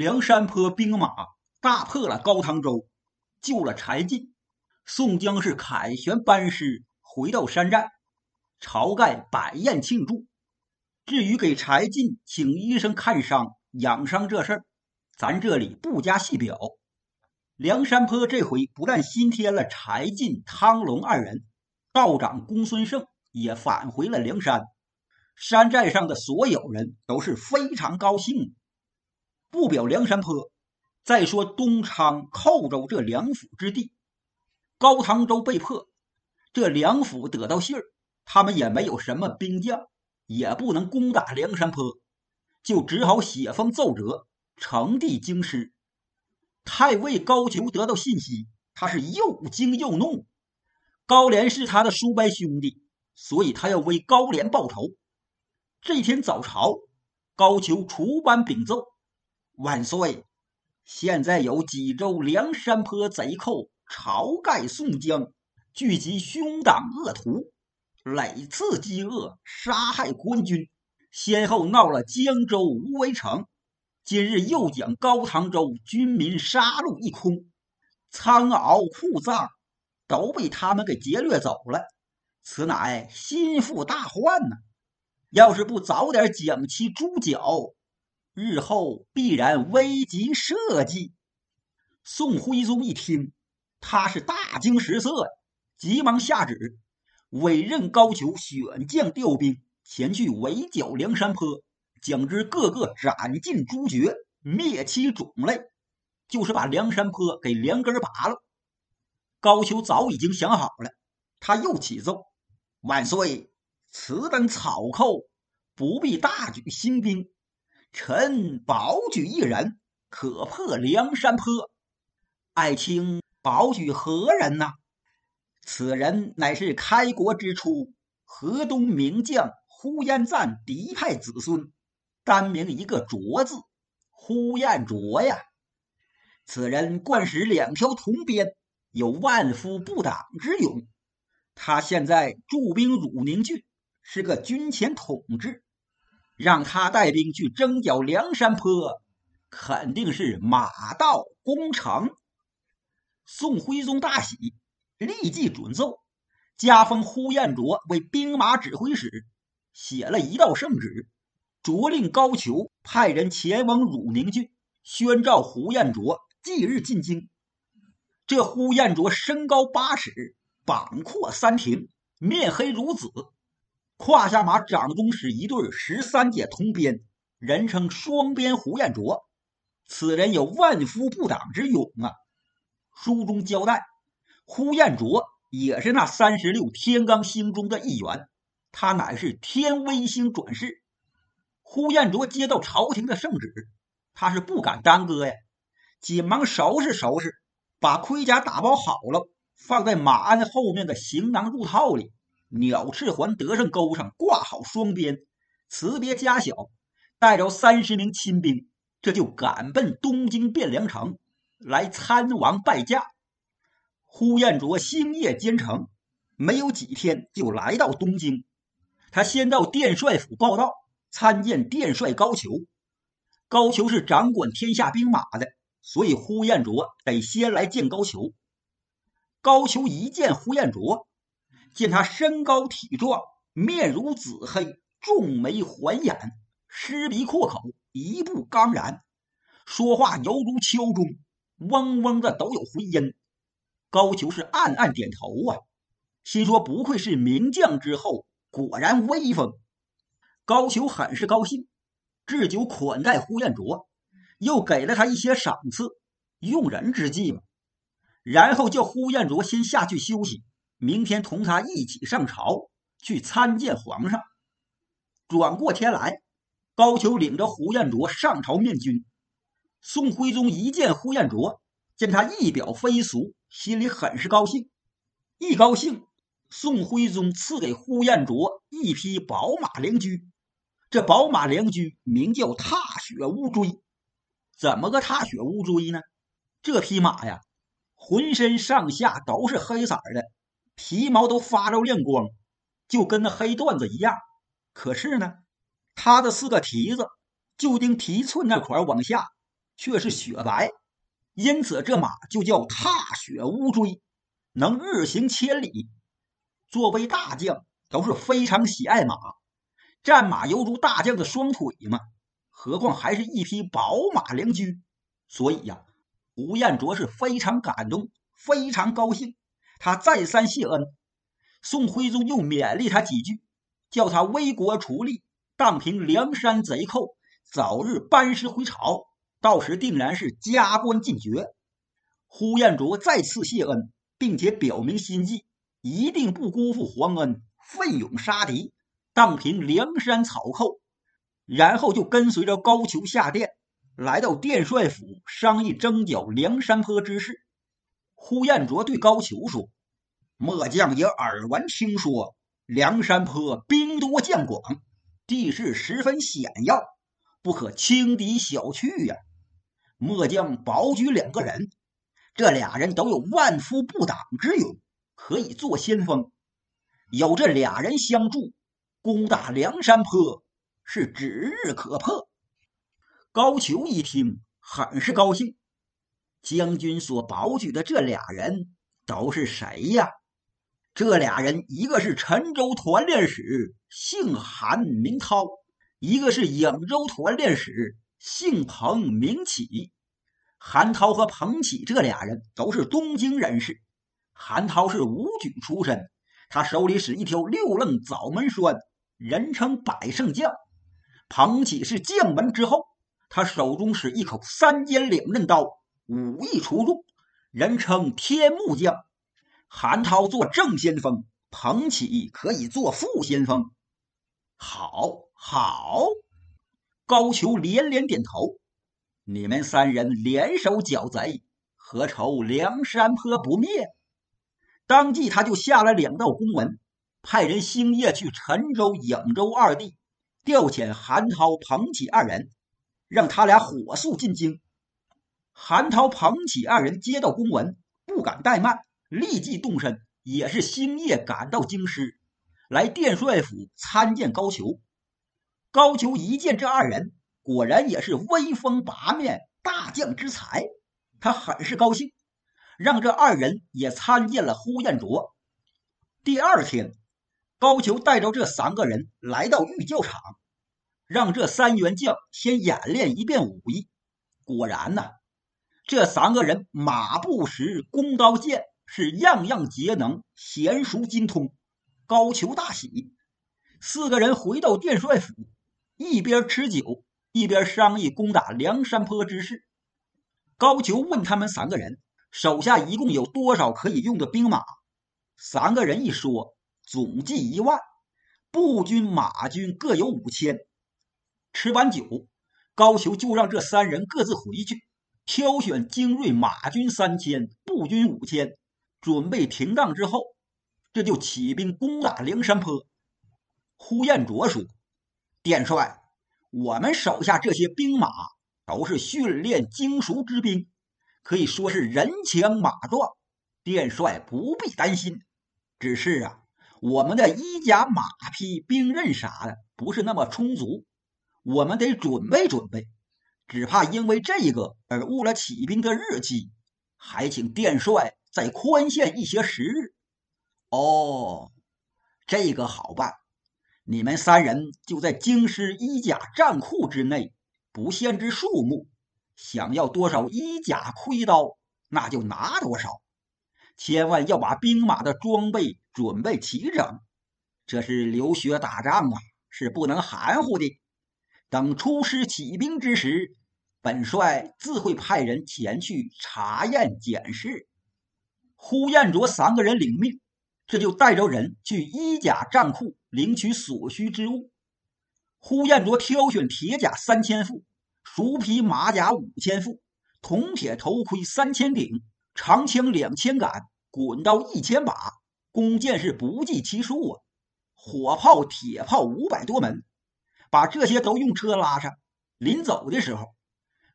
梁山坡兵马大破了高唐州，救了柴进。宋江是凯旋班师，回到山寨，晁盖摆宴庆祝。至于给柴进请医生看伤、养伤这事儿，咱这里不加细表。梁山坡这回不但新添了柴进、汤龙二人，道长公孙胜也返回了梁山。山寨上的所有人都是非常高兴。不表梁山坡，再说东昌、寇州这两府之地。高唐州被破，这两府得到信儿，他们也没有什么兵将，也不能攻打梁山坡，就只好写封奏折呈递京师。太尉高俅得到信息，他是又惊又怒。高廉是他的叔伯兄弟，所以他要为高廉报仇。这天早朝，高俅出班禀奏：“万岁，现在有济州梁山坡贼寇。”晁盖、宋江聚集凶党恶徒，累次饥饿，杀害官军，先后闹了江州、无为城。今日又将高唐州军民杀戮一空，仓廒库藏都被他们给劫掠走了，此乃心腹大患呐！要是不早点将其诛剿，日后必然危及社稷。宋徽宗一听。他是大惊失色，急忙下旨委任高俅选将调兵前去围剿梁山坡，将之个个斩尽诛绝，灭其种类，就是把梁山坡给连根拔了。高俅早已经想好了，他又启奏：“万岁，此等草寇不必大举兴兵，臣保举一人，可破梁山坡。爱卿。”保举何人呢？此人乃是开国之初河东名将呼延赞嫡派子孙，单名一个卓字，呼延灼呀。此人惯使两条铜鞭，有万夫不挡之勇。他现在驻兵汝宁郡，是个军前统治，让他带兵去征剿梁山坡，肯定是马到功成。宋徽宗大喜，立即准奏，加封呼延灼为兵马指挥使，写了一道圣旨，着令高俅派人前往汝宁郡，宣召呼延灼即日进京。这呼延灼身高八尺，膀阔三庭，面黑如紫，胯下马掌中使一对十三节铜鞭，人称双鞭呼延灼。此人有万夫不挡之勇啊！书中交代，呼延灼也是那三十六天罡星中的一员，他乃是天威星转世。呼延灼接到朝廷的圣旨，他是不敢耽搁呀，紧忙收拾收拾，把盔甲打包好了，放在马鞍后面的行囊入套里，鸟翅环得胜钩上挂好双鞭，辞别家小，带着三十名亲兵，这就赶奔东京汴梁城。来参王拜驾，呼延灼星夜兼程，没有几天就来到东京。他先到殿帅府报道，参见殿帅高俅。高俅是掌管天下兵马的，所以呼延灼得先来见高俅。高俅一见呼延灼，见他身高体壮，面如紫黑，重眉环眼，狮鼻阔口，一步刚然，说话犹如敲钟。嗡嗡的都有回音，高俅是暗暗点头啊，心说不愧是名将之后，果然威风。高俅很是高兴，置酒款待呼延灼，又给了他一些赏赐，用人之计嘛。然后叫呼延灼先下去休息，明天同他一起上朝去参见皇上。转过天来，高俅领着呼延灼上朝面君。宋徽宗一见呼延灼，见他仪表非俗，心里很是高兴。一高兴，宋徽宗赐给呼延灼一匹宝马良驹。这宝马良驹名叫踏雪乌骓。怎么个踏雪乌骓呢？这匹马呀，浑身上下都是黑色的，皮毛都发着亮光，就跟那黑缎子一样。可是呢，它的四个蹄子就丁蹄寸那块往下。却是雪白，因此这马就叫踏雪乌骓，能日行千里。作为大将，都是非常喜爱马，战马犹如大将的双腿嘛，何况还是一匹宝马良驹。所以呀，吴彦卓是非常感动，非常高兴。他再三谢恩，宋徽宗又勉励他几句，叫他为国出力，荡平梁山贼寇，早日班师回朝。到时定然是加官进爵。呼延灼再次谢恩，并且表明心迹，一定不辜负皇恩，奋勇杀敌，荡平梁山草寇。然后就跟随着高俅下殿，来到殿帅府商议征剿梁山坡之事。呼延灼对高俅说：“末将也耳闻听说，梁山坡兵多将广，地势十分险要，不可轻敌小觑呀。末将保举两个人，这俩人都有万夫不挡之勇，可以做先锋。有这俩人相助，攻打梁山坡是指日可破。”高俅一听，很是高兴。将军所保举的这俩人都是谁呀？这俩人，一个是陈州团练使，姓韩名涛；一个是颍州团练使，姓彭名启。韩涛和彭启这俩人都是东京人士。韩涛是武举出身，他手里使一条六楞枣门栓，人称百胜将。彭启是将门之后，他手中使一口三尖两刃刀。武艺出众，人称天目将。韩涛做正先锋，彭起可以做副先锋。好，好。高俅连连点头。你们三人联手剿贼，何愁梁山坡不灭？当即他就下了两道公文，派人星夜去陈州、颍州二地调遣韩涛、彭起二人，让他俩火速进京。韩涛、彭起二人接到公文，不敢怠慢，立即动身，也是星夜赶到京师，来殿帅府参见高俅。高俅一见这二人，果然也是威风八面，大将之才，他很是高兴，让这二人也参见了呼延灼。第二天，高俅带着这三个人来到御教场，让这三员将先演练一遍武艺。果然呐。这三个人马不识，弓刀剑是样样皆能，娴熟精通。高俅大喜。四个人回到殿帅府，一边吃酒，一边商议攻打梁山坡之事。高俅问他们三个人手下一共有多少可以用的兵马。三个人一说，总计一万，步军、马军各有五千。吃完酒，高俅就让这三人各自回去。挑选精锐马军三千，步军五千，准备停当之后，这就起兵攻打梁山坡。呼延灼说：“殿帅，我们手下这些兵马都是训练精熟之兵，可以说是人强马壮。殿帅不必担心。只是啊，我们的衣甲、马匹、兵刃啥的不是那么充足，我们得准备准备。”只怕因为这个而误了起兵的日期，还请殿帅再宽限一些时日。哦，这个好办，你们三人就在京师衣甲战库之内，不限制数目，想要多少衣甲盔刀，那就拿多少。千万要把兵马的装备准备齐整，这是流血打仗啊，是不能含糊的。等出师起兵之时。本帅自会派人前去查验检视。呼延灼三个人领命，这就带着人去衣甲帐库领取所需之物。呼延灼挑选铁甲三千副，熟皮马甲五千副，铜铁头盔三千顶，长枪两千杆，滚刀一千把，弓箭是不计其数啊！火炮、铁炮五百多门，把这些都用车拉上。临走的时候。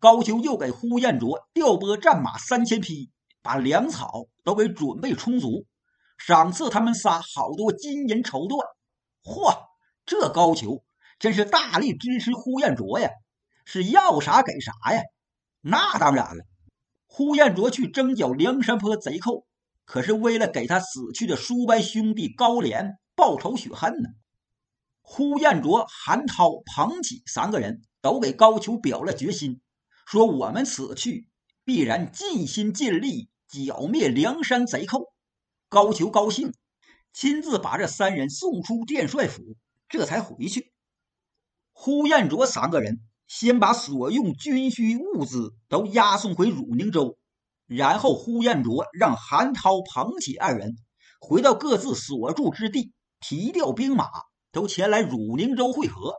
高俅又给呼延灼调拨战马三千匹，把粮草都给准备充足，赏赐他们仨好多金银绸缎。嚯，这高俅真是大力支持呼延灼呀，是要啥给啥呀！那当然了，呼延灼去征剿梁山泊贼寇，可是为了给他死去的叔伯兄弟高廉报仇雪恨呢。呼延灼、韩涛、彭起三个人都给高俅表了决心，说我们此去必然尽心尽力剿灭梁山贼寇。高俅高兴，亲自把这三人送出殿帅府，这才回去。呼延灼三个人先把所用军需物资都押送回汝宁州，然后呼延灼让韩涛、彭起二人回到各自所住之地，提调兵马。都前来汝宁州会合，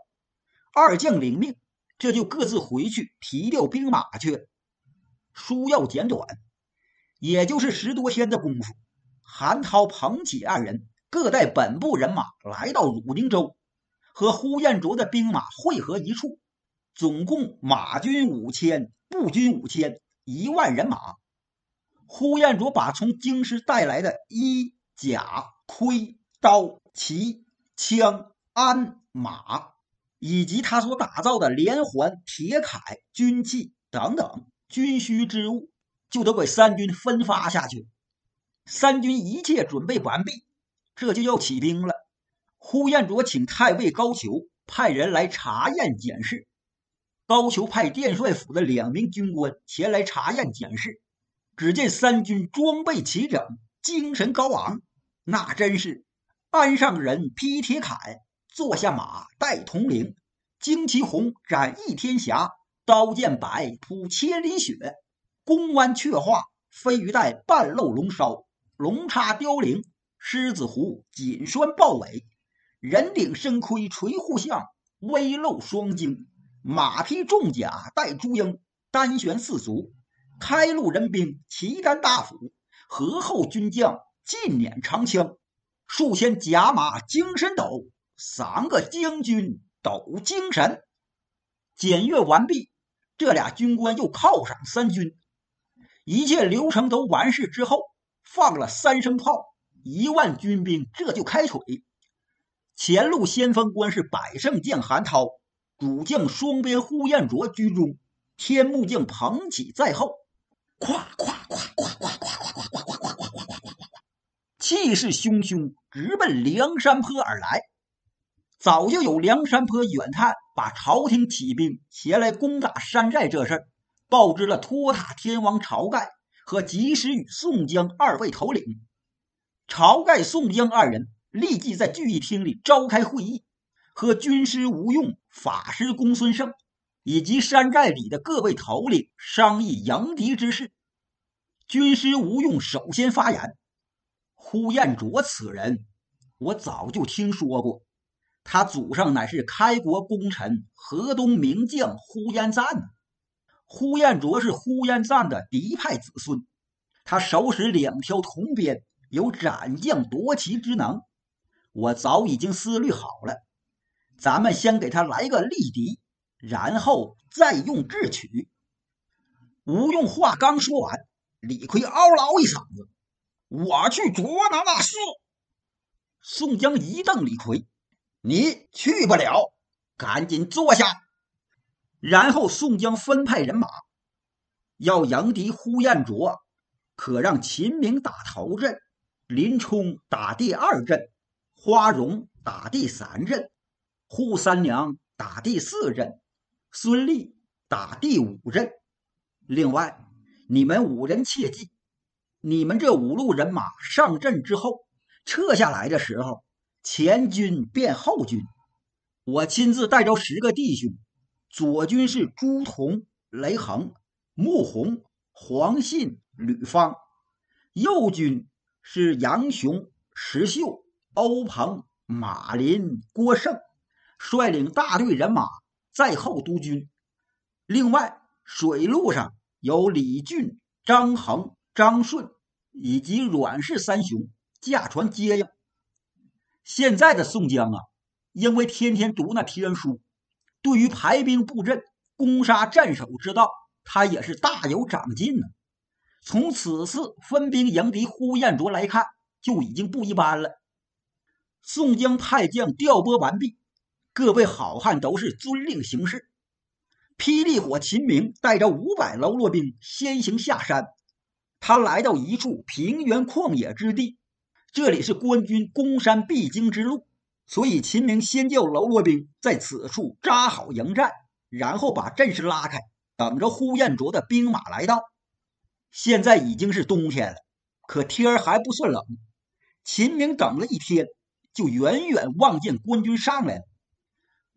二将领命，这就各自回去提调兵马去。书要简短，也就是十多天的功夫，韩涛、彭起二人各带本部人马来到汝宁州，和呼延灼的兵马汇合一处，总共马军五千，步军五千，一万人马。呼延灼把从京师带来的衣甲、盔、刀、旗。枪、鞍、马，以及他所打造的连环、铁铠、军器等等军需之物，就都给三军分发下去。三军一切准备完毕，这就要起兵了。呼延灼请太尉高俅派人来查验检视。高俅派殿帅府的两名军官前来查验检视，只见三军装备齐整，精神高昂，那真是。鞍上人披铁铠，坐下马戴铜铃，旌旗红，斩翼天霞，刀剑白，铺千里雪。弓弯却画，飞鱼带，半露龙梢，龙叉雕翎，狮子虎，锦栓豹尾，人顶身盔垂护项，微露双睛。马披重甲，带朱缨，单悬四足，开路人兵，旗担大斧，河后军将，尽捻长枪。数千甲马精神抖，三个将军抖精神。检阅完毕，这俩军官又犒赏三军。一切流程都完事之后，放了三声炮，一万军兵这就开腿。前路先锋官是百胜将韩涛，主将双边呼延灼居中，天目将彭起在后。咵咵咵咵咵咵咵咵咵咵咵咵咵咵气势汹汹，直奔梁山坡而来。早就有梁山坡远探把朝廷起兵前来攻打山寨这事儿报知了托塔天王晁盖和及时雨宋江二位头领。晁盖、宋江二人立即在聚义厅里召开会议，和军师吴用、法师公孙胜以及山寨里的各位头领商议迎敌之事。军师吴用首先发言。呼延灼此人，我早就听说过。他祖上乃是开国功臣河东名将呼延赞呢。呼延灼是呼延赞的嫡派子孙，他手使两条铜鞭，有斩将夺旗之能。我早已经思虑好了，咱们先给他来个力敌，然后再用智取。吴用话刚说完，李逵嗷唠一嗓子。我去捉拿那厮。宋江一瞪李逵：“你去不了，赶紧坐下。”然后宋江分派人马，要迎敌呼延灼，可让秦明打头阵，林冲打第二阵，花荣打第三阵，扈三娘打第四阵，孙立打第五阵。另外，你们五人切记。你们这五路人马上阵之后，撤下来的时候，前军变后军。我亲自带着十个弟兄，左军是朱仝、雷横、穆弘、黄信、吕方；右军是杨雄、石秀、欧鹏、马林、郭盛，率领大队人马在后督军。另外，水路上有李俊、张衡。张顺以及阮氏三雄驾船接应。现在的宋江啊，因为天天读那天书，对于排兵布阵、攻杀战守之道，他也是大有长进呢。从此次分兵迎敌呼延灼来看，就已经不一般了。宋江派将调拨完毕，各位好汉都是遵令行事。霹雳火秦明带着五百喽啰兵先行下山，他来到一处平原旷野之地，这里是官军攻山必经之路，所以秦明先叫喽啰兵在此处扎好营寨，然后把阵势拉开，等着呼延灼的兵马来到。现在已经是冬天了，可天儿还不算冷。秦明等了一天，就远远望见官军上来了。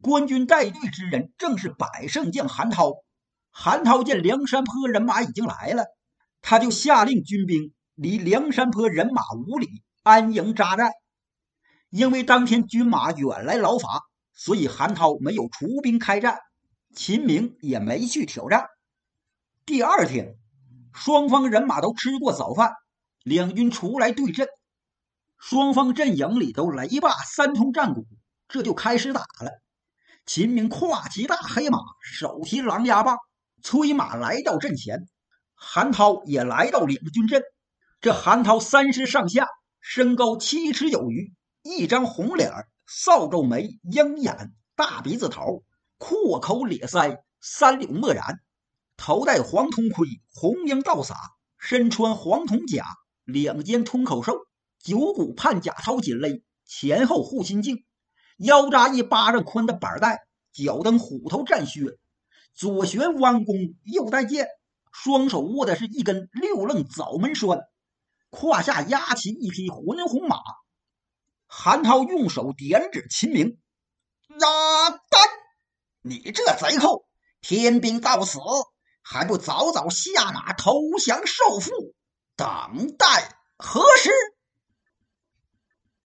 官军带队之人正是百胜将韩涛。韩涛见梁山坡人马已经来了，他就下令军兵离梁山坡人马五里安营扎寨。因为当天军马远来劳乏，所以韩涛没有出兵开战，秦明也没去挑战。第二天，双方人马都吃过早饭，两军出来对阵。双方阵营里都雷霸三通战鼓，这就开始打了。秦明跨骑大黑马，手提狼牙棒，催马来到阵前。韩涛也来到领军阵。这韩涛三十上下，身高七尺有余，一张红脸儿扫帚眉，鹰眼，大鼻子头，阔口咧腮，三绺墨髯，头戴黄铜盔，红缨倒洒，身穿黄铜甲，两肩通口兽，九股判甲套锦勒，前后护心镜。腰扎一巴掌宽的板带，脚蹬虎头战靴，左旋弯弓，右带剑，双手握的是一根六楞枣门栓，胯下压骑一匹浑红马。韩涛用手点指秦明：“呀丹，你这贼寇，天兵到此，还不早早下马投降受缚？等待何时？”